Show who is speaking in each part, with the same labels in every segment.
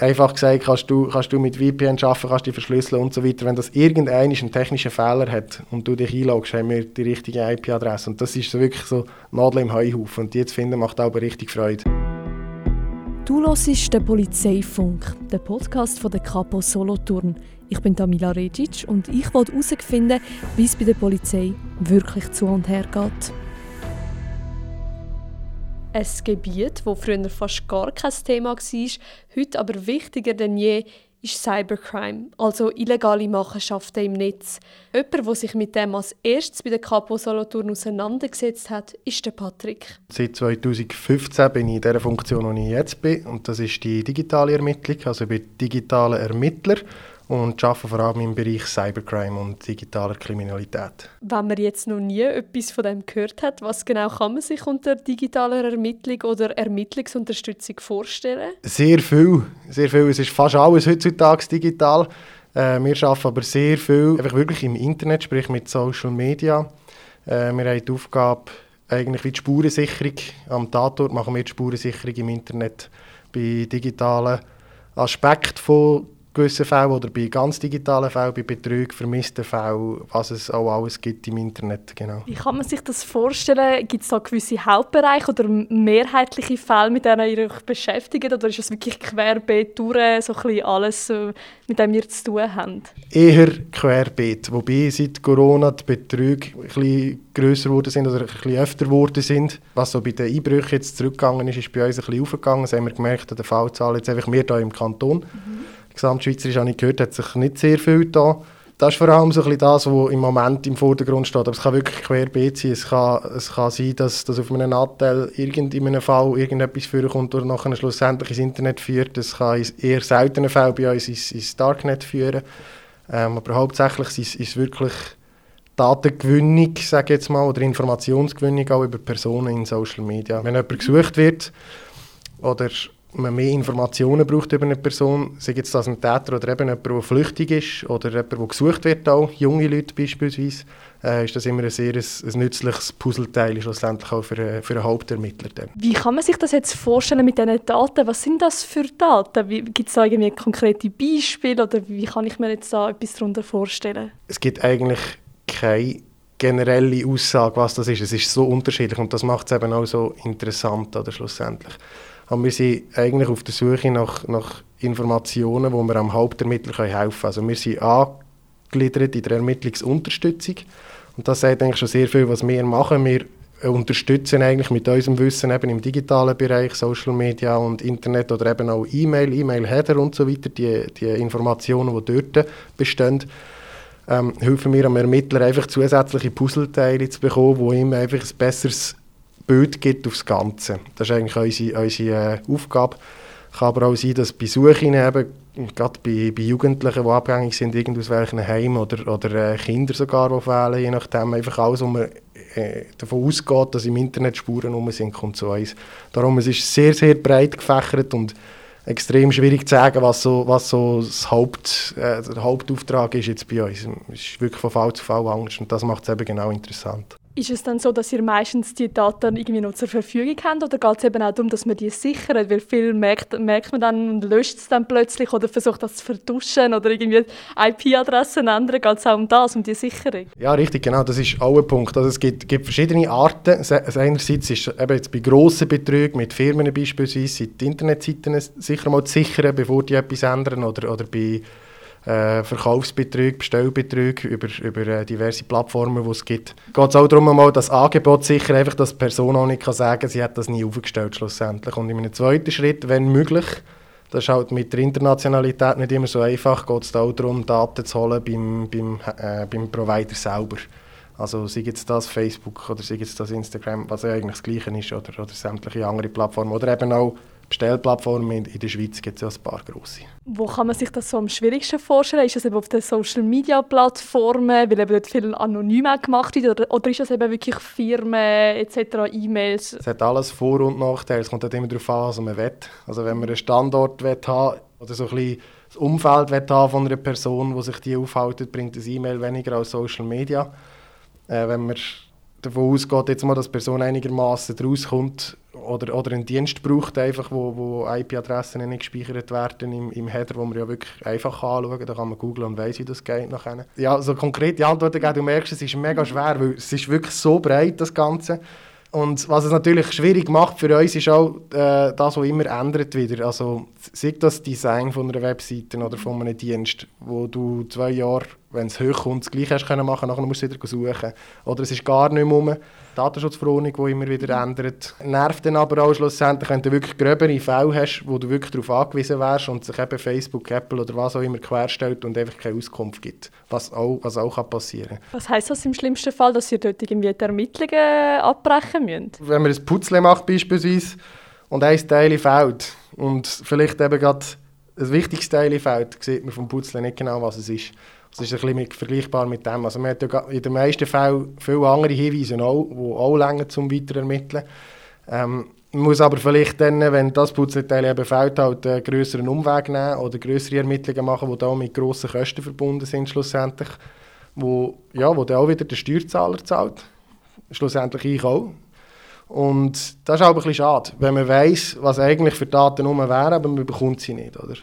Speaker 1: Einfach gesagt, kannst du, kannst du mit VPN arbeiten, kannst du verschlüsseln und so weiter. Wenn das irgendeiner einen technischen Fehler hat und du dich einloggst, haben wir die richtige IP-Adresse. Und das ist so wirklich so Nadel im Heuhaufen. Und die zu finden, macht auch richtig Freude.
Speaker 2: Du hörst den Polizeifunk, den Podcast von der Capo Solothurn. Ich bin Tamila Regic und ich wollte herausfinden, wie es bei der Polizei wirklich zu und her geht. Ein Gebiet, das früher fast gar kein Thema war, heute aber wichtiger denn je, ist Cybercrime, also illegale Machenschaften im Netz. Jemand, der sich mit dem als erstes bei der Capo Solothurn auseinandergesetzt hat, ist der Patrick.
Speaker 1: Seit 2015 bin ich in der Funktion, wo ich jetzt bin. Und das ist die digitale Ermittlung. Also ich bin digitaler Ermittler und arbeite vor allem im Bereich Cybercrime und digitaler Kriminalität.
Speaker 2: Wenn man jetzt noch nie etwas von dem gehört hat, was genau kann man sich unter digitaler Ermittlung oder Ermittlungsunterstützung vorstellen?
Speaker 1: Sehr viel, sehr viel. Es ist fast alles heutzutage digital. Äh, wir arbeiten aber sehr viel einfach wirklich im Internet, sprich mit Social Media. Äh, wir haben die Aufgabe, eigentlich wie die Spurensicherung. Am Tatort machen wir die Spurensicherung im Internet bei digitalen Aspekten von gewissen Fällen oder bei ganz digitalen Fällen, bei Betrug, vermissten Fällen, was es auch alles gibt im Internet. Genau.
Speaker 2: Wie kann man sich das vorstellen? Gibt es da gewisse Hauptbereiche oder mehrheitliche Fälle, mit denen ihr euch beschäftigt? Oder ist es wirklich querbeet durch, so ein alles, mit dem ihr zu tun habt?
Speaker 1: Eher querbeet, wobei seit Corona die Betrüge ein bisschen grösser geworden sind oder ein bisschen öfter geworden sind. Was so bei den Einbrüchen jetzt zurückgegangen ist, ist bei uns ein bisschen aufgegangen. Das haben wir gemerkt an der Fallzahl jetzt einfach mehr hier im Kanton. Mhm gesamtschweizerisch habe ich gehört, hat sich nicht sehr viel da. Das ist vor allem so ein bisschen das, was im Moment im Vordergrund steht. Aber es kann wirklich querbeet sein. Es kann, es kann sein, dass, dass auf einem Nattel irgend, in einem Fall irgendetwas vorkommt oder nachher schlussendlich ins Internet führt. Es kann in eher seltenen Fällen bei uns ins, ins Darknet führen. Ähm, aber hauptsächlich ist es wirklich Datengewinnung, sage jetzt mal, oder Informationsgewinnung auch über Personen in Social Media. Wenn jemand gesucht wird oder man mehr Informationen braucht über eine Person, sei jetzt das ein Täter oder eben jemand, der flüchtig ist oder jemand, der gesucht wird, auch junge Leute beispielsweise, äh, ist das immer ein sehr ein, ein nützliches Puzzleteil schlussendlich auch für, für einen Hauptermittler. Dann.
Speaker 2: Wie kann man sich das jetzt vorstellen mit diesen Daten? Was sind das für Daten? Gibt es da irgendwie konkrete Beispiele oder wie kann ich mir jetzt da etwas darunter vorstellen?
Speaker 1: Es gibt eigentlich keine generelle Aussage, was das ist. Es ist so unterschiedlich und das macht es eben auch so interessant oder schlussendlich. Aber wir sind eigentlich auf der Suche nach, nach Informationen, wo wir am Hauptermittler helfen können. Also wir sind angegliedert in der Ermittlungsunterstützung. Und das sagt eigentlich schon sehr viel, was wir machen. Wir unterstützen eigentlich mit unserem Wissen eben im digitalen Bereich, Social Media und Internet oder eben auch E-Mail, E-Mail-Header und so weiter, die, die Informationen, die dort bestehen, ähm, helfen wir am Ermittler einfach zusätzliche Puzzleteile zu bekommen, die ihm einfach ein besseres Bild gibt aufs Ganze. Das ist eigentlich unsere, unsere äh, Aufgabe. Kann aber auch sein, dass bei Suchen gerade bei, bei Jugendlichen, die abhängig sind, aus welchen Heimen oder, oder äh, Kinder sogar, die fehlen, je nachdem, einfach alles, wo man äh, davon ausgeht, dass im Internet Spuren rum sind, kommt zu uns. Darum es ist es sehr, sehr breit gefächert und extrem schwierig zu sagen, was so, was so das Haupt, äh, der Hauptauftrag ist jetzt bei uns. Es ist wirklich von Fall zu Fall anders und das macht es eben genau interessant.
Speaker 2: Ist es dann so, dass ihr meistens die Daten irgendwie noch zur Verfügung habt oder geht es eben auch darum, dass man die sichert? Weil viel merkt, merkt man dann und löscht es dann plötzlich oder versucht das zu vertuschen oder irgendwie IP-Adressen ändern. Geht es auch um das, um die Sicherung?
Speaker 1: Ja, richtig, genau. Das ist auch ein Punkt. Also es gibt, gibt verschiedene Arten. Einerseits ist eben jetzt bei grossen Betrügen mit Firmen beispielsweise die Internetseiten sicher mal zu sichern, bevor die etwas ändern oder, oder bei äh, Verkaufsbetrug, Bestellbetrug über, über äh, diverse Plattformen, die es gibt. Geht es auch darum, einmal das Angebot sicher, einfach, dass die Person auch nicht kann sagen kann, sie hat das nie aufgestellt schlussendlich. Und in einem zweiten Schritt, wenn möglich, das ist halt mit der Internationalität nicht immer so einfach, geht es auch darum, Daten zu holen beim, beim, äh, beim Provider selber. Also sei jetzt das Facebook oder sei jetzt das Instagram, was ja eigentlich das Gleiche ist, oder, oder sämtliche andere Plattformen. Oder eben auch Bestellplattformen in, der Schweiz gibt es ja ein paar grosse.
Speaker 2: Wo kann man sich das so am schwierigsten vorstellen? Ist das eben auf den Social-Media-Plattformen, weil eben dort viel anonym gemacht wird, oder, oder ist das eben wirklich Firmen etc., E-Mails?
Speaker 1: Es hat alles Vor- und Nachteile. Es kommt halt immer darauf an, was man will. Also wenn man einen Standort will haben oder so ein bisschen das Umfeld will haben von einer Person, die sich die aufhält, bringt das E-Mail weniger als Social Media. Äh, wenn man davon ausgeht, jetzt mal, dass die Person einigermaßen rauskommt oder, oder einen Dienst braucht, einfach, wo, wo IP-Adressen nicht gespeichert werden im, im Header, wo man ja wirklich einfach anschauen kann. Da kann man googeln und weiss, wie das geht nachher. Ja, so konkrete Antworten geben, du merkst, es ist mega schwer, weil es ist wirklich so breit, das Ganze. Und was es natürlich schwierig macht für uns, ist auch äh, das, was immer ändert wieder. Also sei das Design von einer Webseite oder von einem Dienst, wo du zwei Jahre, wenn es hochkommt, das Gleiche hast können machen, nachher musst du wieder suchen. Oder es ist gar nicht mehr rum. Datenschutzverordnung, die immer wieder ändert. Nervt dann aber auch schlussendlich, wenn du wirklich gröbere Fälle hast, wo du wirklich darauf angewiesen wärst und sich eben Facebook, Apple oder was auch immer querstellt und einfach keine Auskunft gibt, was auch, was auch kann passieren kann.
Speaker 2: Was heisst das im schlimmsten Fall, dass ihr dort irgendwie die Ermittlungen abbrechen müsst?
Speaker 1: Wenn man ein Putzle macht beispielsweise und ein Teil fehlt und vielleicht eben gerade ein wichtiges Teil fehlt, sieht man vom Putzle nicht genau, was es ist. Das ist ein bisschen vergleichbar mit dem. Also man hat ja in den meisten Fällen viele andere Hinweise auch, die auch länger zum Weiterermitteln. Ähm, man muss aber vielleicht dann, wenn das Putzteil eben fehlt, halt einen grösseren Umweg nehmen oder größere Ermittlungen machen, die da mit grossen Kosten verbunden sind schlussendlich, wo, ja, wo dann auch wieder der Steuerzahler zahlt. Schlussendlich ich auch. Und das ist auch ein bisschen schade, wenn man weiss, was eigentlich für Daten rum wären, aber man bekommt sie nicht, oder?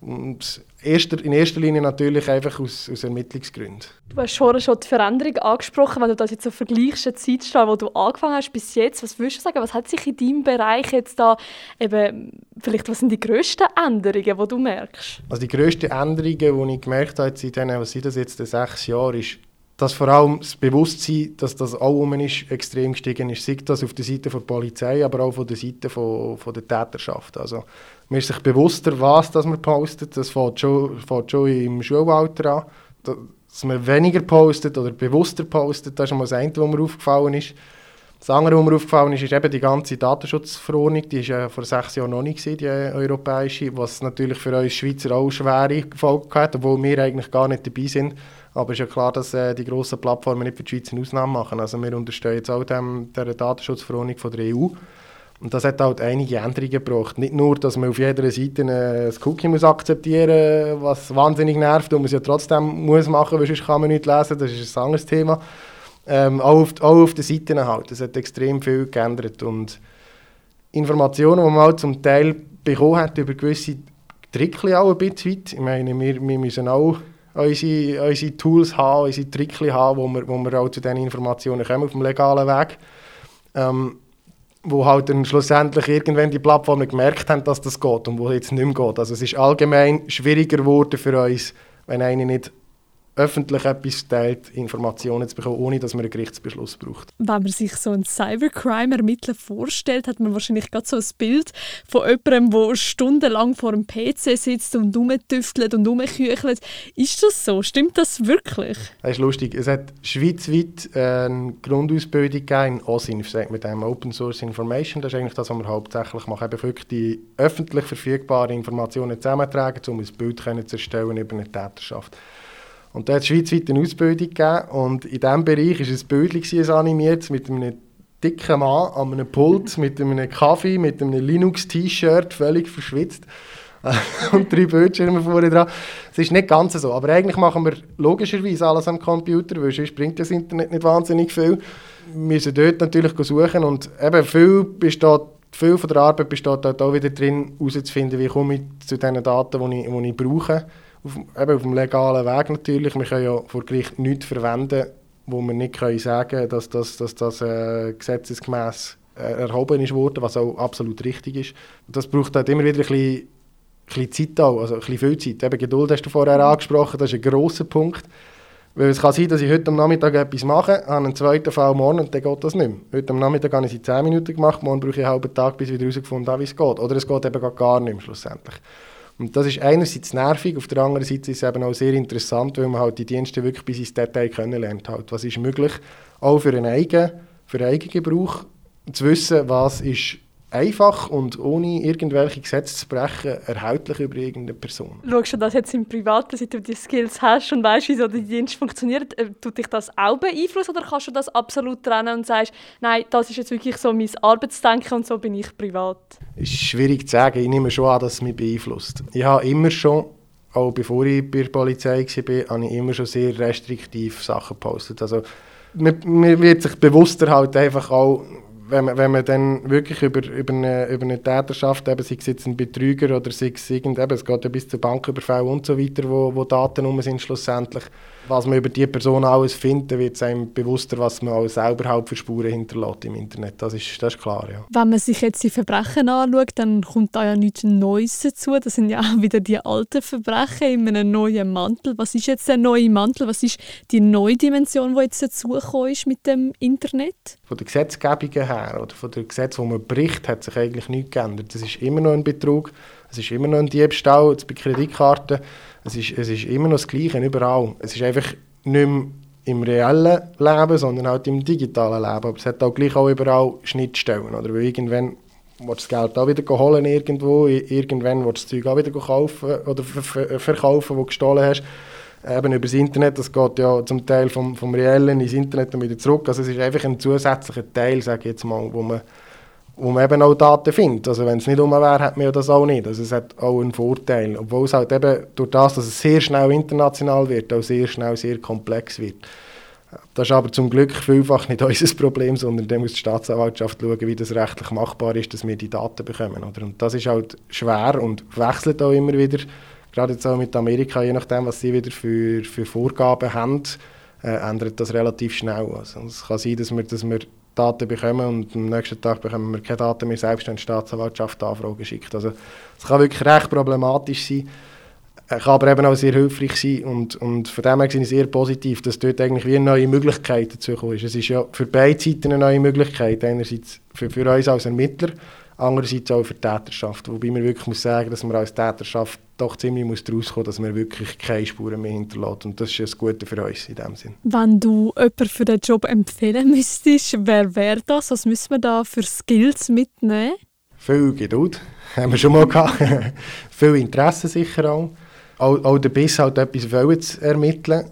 Speaker 1: Und erster, in erster Linie natürlich einfach aus, aus Ermittlungsgründen.
Speaker 2: Du hast vorhin schon die Veränderung angesprochen. Wenn du das jetzt so vergleichst, die Zeitstrahl, wo du angefangen hast bis jetzt, was würdest du sagen, was hat sich in deinem Bereich jetzt da eben, vielleicht was sind die grössten Änderungen, die du merkst?
Speaker 1: Also die grössten Änderungen, die ich gemerkt habe in diesen, was sind das jetzt, sechs Jahren, ist, dass vor allem das Bewusstsein, dass das auch ist, extrem gestiegen ist. Sei das auf der Seite der Polizei, aber auch von der Seite von, von der Täterschaft. Also man ist sich bewusster, was das man postet. Das fängt schon, fängt schon im Schulalter an. Dass man weniger postet oder bewusster postet, das ist mal das eine, was mir aufgefallen ist. Das andere, was mir aufgefallen ist, ist eben die ganze Datenschutzverordnung. Die war ja vor sechs Jahren noch nicht, die europäische, was natürlich für uns Schweizer auch schwere Folgen hat, obwohl wir eigentlich gar nicht dabei sind. Aber es ist ja klar, dass äh, die grossen Plattformen nicht für die Schweiz eine Ausnahme machen. Also wir unterstehen jetzt auch dem, der Datenschutzverordnung von der EU. Und das hat halt einige Änderungen gebracht. Nicht nur, dass man auf jeder Seite ein Cookie muss akzeptieren muss, was wahnsinnig nervt und man es ja trotzdem muss machen, weil sonst kann man nicht lesen, das ist ein anderes Thema. Ähm, auch, auf, auch auf den Seiten halt. Es hat extrem viel geändert. Und Informationen, die man halt zum Teil bekommen hat über gewisse Tricks auch ein bisschen weit. Ich meine, wir, wir müssen auch unsere, unsere Tools haben, unsere Tricks haben, wo wir, wo wir auch zu diesen Informationen kommen auf dem legalen Weg. Ähm, wo halt dann schlussendlich irgendwann die Plattformen gemerkt haben, dass das geht und wo jetzt nicht mehr geht. Also es ist allgemein schwieriger geworden für uns, wenn einer nicht öffentlich etwas teilt, Informationen zu bekommen, ohne dass man einen Gerichtsbeschluss braucht.
Speaker 2: Wenn man sich so ein Cybercrime-Ermittler vorstellt, hat man wahrscheinlich gerade so ein Bild von jemandem, der stundenlang vor einem PC sitzt und rumtüftelt und rumküchelt. Ist das so? Stimmt das wirklich?
Speaker 1: Das ist lustig. Es hat schweizweit eine Grundausbildung gegeben in OSINF, mit dem Open Source Information. Das ist eigentlich das, was wir hauptsächlich machen. Eben wirklich die öffentlich verfügbaren Informationen zusammentragen, um ein Bild zu erstellen über eine Täterschaft. Und da hat es schweizweit eine Ausbildung gegeben und in diesem Bereich war ein Bild animiert mit einem dicken Mann an einem Pult, mit einem Kaffee, mit einem Linux-T-Shirt, völlig verschwitzt. und drei Bildschirme vorne dran. Es ist nicht ganz so, aber eigentlich machen wir logischerweise alles am Computer, weil sonst bringt das Internet nicht wahnsinnig viel. Wir müssen dort natürlich suchen und eben viel besteht viel von der Arbeit besteht auch wieder drin, herauszufinden, wie komme ich zu den Daten, die ich, die ich brauche auf, eben auf dem legalen Weg natürlich. Wir können ja vor Gericht nichts verwenden, wo wir nicht können sagen können, dass, dass, dass das äh, gesetzesgemäß äh, erhoben ist worden, was auch absolut richtig ist. Das braucht halt immer wieder ein bisschen, ein bisschen Zeit auch, also ein bisschen viel Zeit. Eben Geduld hast du vorher angesprochen, das ist ein grosser Punkt. Weil es kann sein, dass ich heute am Nachmittag etwas mache, habe einen zweiten Fall morgen und dann geht das nicht mehr. Heute am Nachmittag habe ich es in 10 Minuten gemacht, morgen brauche ich einen halben Tag, bis ich wieder herausgefunden habe, wie es geht. Oder es geht eben gar nicht mehr schlussendlich. Und das ist einerseits nervig, auf der anderen Seite ist es eben auch sehr interessant, weil man halt die Dienste wirklich bis ins Detail kennenlernt. Halt. Was ist möglich, auch für einen eigenen, für einen eigenen Gebrauch, zu wissen, was ist einfach und ohne irgendwelche Gesetze zu brechen, erhältlich über irgendeine Person.
Speaker 2: Schaust du das jetzt im Privaten, seit du die Skills hast und weißt, wie so der Dienst funktioniert, äh, tut dich das auch beeinflussen oder kannst du das absolut trennen und sagst, nein, das ist jetzt wirklich so mein Arbeitsdenken und so bin ich privat?
Speaker 1: Ist schwierig zu sagen. Ich nehme schon an, dass es mich beeinflusst. Ich habe immer schon, auch bevor ich bei der Polizei war, habe ich immer schon sehr restriktiv Sachen gepostet. Also man, man wird sich bewusster halt einfach auch wenn man, wenn man dann wirklich über, über, eine, über eine Täterschaft, eben, sei es jetzt ein Betrüger oder sei es irgend, eben, es geht ja bis zu Banküberfall und so weiter, wo, wo Daten rum sind schlussendlich, was man über diese Person alles findet, wird es einem bewusster, was man auch selber halt für Spuren hinterlässt im Internet. Das ist, das ist klar, ja.
Speaker 2: Wenn man sich jetzt die Verbrechen anschaut, dann kommt da ja nichts Neues dazu. Das sind ja auch wieder die alten Verbrechen in einem neuen Mantel. Was ist jetzt der neue Mantel? Was ist die neue Dimension, die jetzt dazugekommen ist mit dem Internet?
Speaker 1: Von der Gesetzgebung her oder von der Gesetz, wo man bricht, hat sich eigentlich nichts geändert. Es ist immer noch ein Betrug, es ist immer noch ein Diebstahl, jetzt bei Kreditkarten es ist, es ist immer noch das Gleiche, überall. Es ist einfach nicht mehr im reellen Leben, sondern halt im digitalen Leben. Aber es hat auch gleich auch überall Schnittstellen. Oder? Weil irgendwann du das Geld auch wieder holen irgendwo, irgendwann du das Zeug auch wieder kaufen oder verkaufen, das du gestohlen hast. Eben über das Internet, das geht ja zum Teil vom, vom Reellen ins Internet und wieder zurück. Also es ist einfach ein zusätzlicher Teil, sage ich jetzt mal, wo man wo man eben auch Daten findet. Also wenn es nicht um wäre, hätte man das auch nicht. Also es hat auch einen Vorteil. Obwohl es halt eben durch das, dass es sehr schnell international wird, auch sehr schnell sehr komplex wird. Das ist aber zum Glück vielfach nicht unser Problem, sondern da muss die Staatsanwaltschaft schauen, wie das rechtlich machbar ist, dass wir die Daten bekommen. Oder? Und das ist halt schwer und wechselt auch immer wieder. Gerade jetzt auch mit Amerika, je nachdem, was sie wieder für, für Vorgaben haben, äh, ändert das relativ schnell. Also es kann sein, dass wir, dass wir Daten bekommen und am nächsten Tag bekommen wir keine Daten mehr, selbst wenn die Staatsanwaltschaft Anfrage schickt. Also es kann wirklich recht problematisch sein, kann aber eben auch sehr hilfreich sein und, und von dem her gesehen sehr positiv, dass dort eigentlich wie eine neue Möglichkeit dazu ist. Es ist ja für beide Seiten eine neue Möglichkeit, einerseits für, für uns als Ermittler, andererseits auch für die Täterschaft, wobei man wirklich muss sagen, dass man als Täterschaft doch ziemlich muss daraus kommen, dass man wirklich keine Spuren mehr hinterlässt und das ist das Gute für uns in dem Sinn.
Speaker 2: Wenn du jemanden für den Job empfehlen müsstest, wer wäre das? Was müssen wir da für Skills mitnehmen?
Speaker 1: Viel Geduld, haben wir schon mal gehabt. Viel Interesse sicher auch. Auch, auch der Biss halt etwas zu ermitteln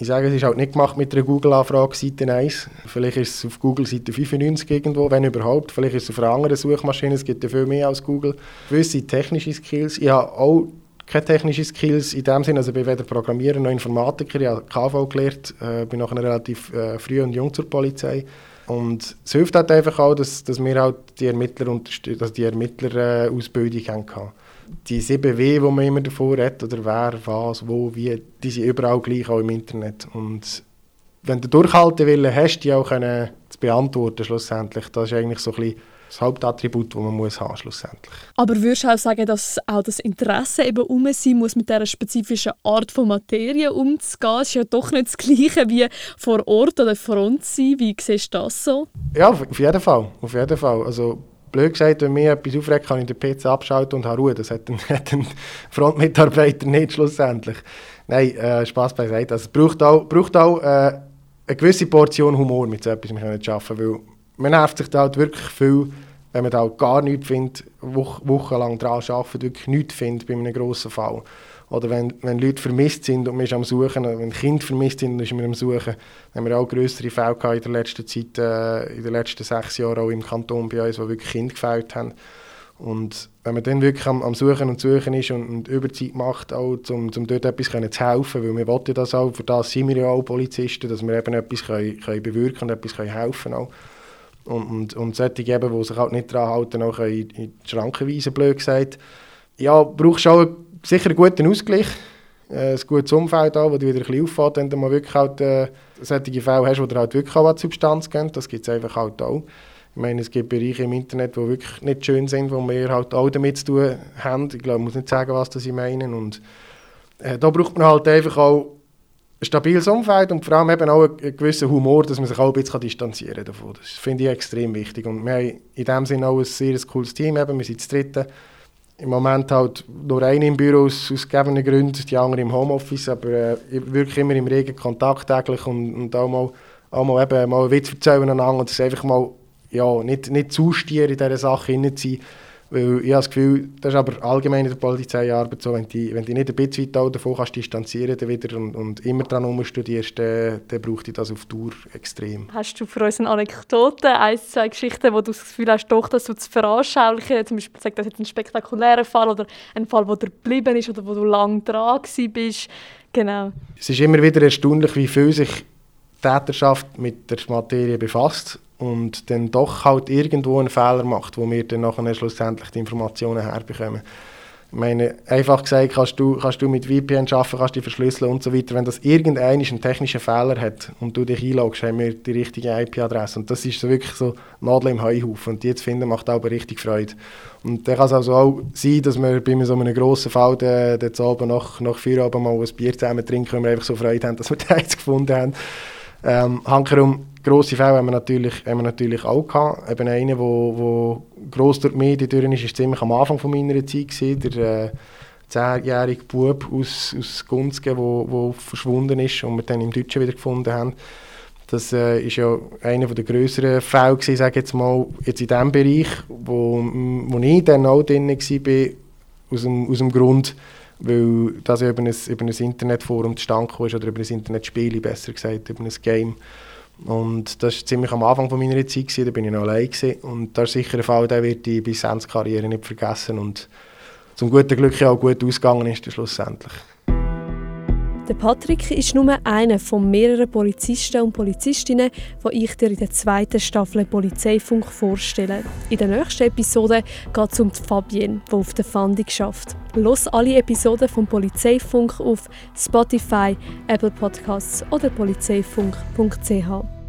Speaker 1: ich sage, es ist halt nicht gemacht mit einer Google-Anfrage Seite 1. Vielleicht ist es auf Google Seite 95 irgendwo, wenn überhaupt. Vielleicht ist es auf einer anderen Suchmaschine, es gibt ja viel mehr als Google. Gewisse technische Skills. Ich habe auch keine technischen Skills in dem Sinne, also ich bin weder Programmierer noch Informatiker, ich habe KV gelernt, äh, bin nachher relativ äh, früh und jung zur Polizei. Und es hilft halt einfach auch, dass, dass wir halt die Ermittler, also die Ermittlerausbildung äh, die 7W, die man immer davor hat, oder wer, was, wo, wie, die sind überall gleich, auch im Internet. Und wenn du durchhalten willst, hast, die auch können zu beantworten schlussendlich. Das ist eigentlich so ein bisschen das Hauptattribut, das man muss haben schlussendlich.
Speaker 2: Aber würdest du auch sagen, dass auch das Interesse eben um sein muss, mit dieser spezifischen Art von Materie umzugehen? Es ist ja doch nicht das Gleiche wie vor Ort oder vor uns sein. Wie siehst du das so?
Speaker 1: Ja, auf jeden Fall. Auf jeden Fall. Also blöd gesagt, wenn mir etwas aufregt, kann ich den PC abschalten und habe Ruhe. Das hat ein, Frontmitarbeiter nicht schlussendlich. Nein, äh, Spaß beiseite. Also, es braucht auch, braucht auch äh, eine gewisse Portion Humor, mit so etwas zu arbeiten, weil man nervt sich da halt wirklich viel, wenn man da gar nichts findet, woch, wochenlang daran arbeitet, wirklich nichts findet bei einem grossen Fall. Oder wenn, wenn Leute vermisst sind und man ist am Suchen, wenn Kinder vermisst sind und ist man am Suchen, haben wir auch größere Fälle in der letzten Zeit, äh, in den letzten sechs Jahren auch im Kanton bei uns, wo wirklich Kinder gefällt haben. Und wenn man dann wirklich am, am Suchen und Suchen ist und, und Überzeit macht, auch um, um dort etwas können zu helfen, weil wir wollen das auch, für das sind wir ja auch Polizisten, dass wir eben etwas können, können bewirken und etwas können helfen können. Und, und, und solche eben, die sich halt nicht daran halten, auch in, in die Schranken weisen, blöd gesagt. Ja, brauchst auch sicher einen guten Ausgleich, äh, ein gutes Umfeld auch, wo du wieder ein bisschen auffällt, wenn du mal wirklich halt, äh, solche Fälle hast, wo du halt wirklich auch Substanz geben. Das gibt es einfach halt auch. Ich meine, es gibt Bereiche im Internet, die wirklich nicht schön sind, wo wir halt auch damit zu tun haben. Ich glaube, ich muss nicht sagen, was das ich meine. Und äh, da braucht man halt einfach auch ein stabiles Umfeld und vor allem eben auch einen gewissen Humor, dass man sich auch ein bisschen distanzieren davon. Das finde ich extrem wichtig. Und wir haben in dem Sinne auch ein sehr cooles Team. Eben. Wir sind das dritte im Moment halt nur eine im Büro aus, aus gegebenen Gründen, die andere im Homeoffice, aber äh, wirklich immer im regen Kontakt täglich und, und auch mal, auch mal, eben, mal einen Witz erzählen aneinander und das einfach mal ja, nicht, nicht zu stier in dieser Sache hinein zu sein, weil ich habe das Gefühl, das ist aber allgemein in der Polizeiarbeit so, wenn du wenn die nicht ein bisschen weit davon kannst distanzieren dann wieder und, und immer daran umstudierst, dann, dann braucht dich das auf Tour extrem.
Speaker 2: Hast du für uns eine Anekdote, ein, zwei Geschichten, wo du das Gefühl hast, doch, das so zu veranschaulichen, zum Beispiel sagt das jetzt ein spektakulärer Fall oder ein Fall, wo dir geblieben ist oder wo du lange dran bist? Genau.
Speaker 1: Es ist immer wieder erstaunlich, wie viel sich Täterschaft mit der Materie befasst und dann doch halt irgendwo einen Fehler macht, wo wir dann nachher schlussendlich die Informationen herbekommen. Ich meine, einfach gesagt, kannst du, kannst du mit VPN arbeiten, kannst die verschlüsseln und so weiter. Wenn das irgendeiner einen technischen Fehler hat und du dich einloggst, haben wir die richtige IP-Adresse. Und das ist so wirklich so Nadel im Heuhaufen. Und die zu finden, macht auch richtig Freude. Und dann kann es also auch sein, dass wir bei so einem grossen Fall dann, dann oben nach, nach Feierabend mal ein Bier zusammen trinken, weil wir einfach so Freude haben, dass wir den jetzt gefunden haben. Ähm, hankerum, grosse Fälle haben wir natürlich, haben wir natürlich auch gehabt. Eben einer, wo, wo gross durch die Medien ist, ist ziemlich am Anfang von meiner Zeit gewesen, der äh, zehnjährige Bub aus, aus Gunzgen, wo, wo verschwunden ist und wir dann im Deutschen wieder gefunden haben. Das äh, ja einer der grösseren Fälle gewesen, sage jetzt mal, jetzt in diesem Bereich, wo, wo ich dann auch drin war, aus dem, aus dem Grund, weil das über ein, über ein Internetforum zustande ist oder über ein Internetspiel, besser gesagt, über ein Game. Und das war ziemlich am Anfang meiner Zeit, gewesen, da bin ich noch allein gewesen. und das ist sicher ein Fall, der wird die bis Karriere nicht vergessen und zum guten Glück ja auch gut ausgegangen ist schlussendlich.
Speaker 2: Der Patrick ist nur einer von mehreren Polizisten und Polizistinnen, die ich dir in der zweiten Staffel Polizeifunk vorstelle. In der nächsten Episode geht es um die Fabienne, die auf der Fahndung schafft. Los alle Episoden vom Polizeifunk auf Spotify, Apple Podcasts oder polizeifunk.ch.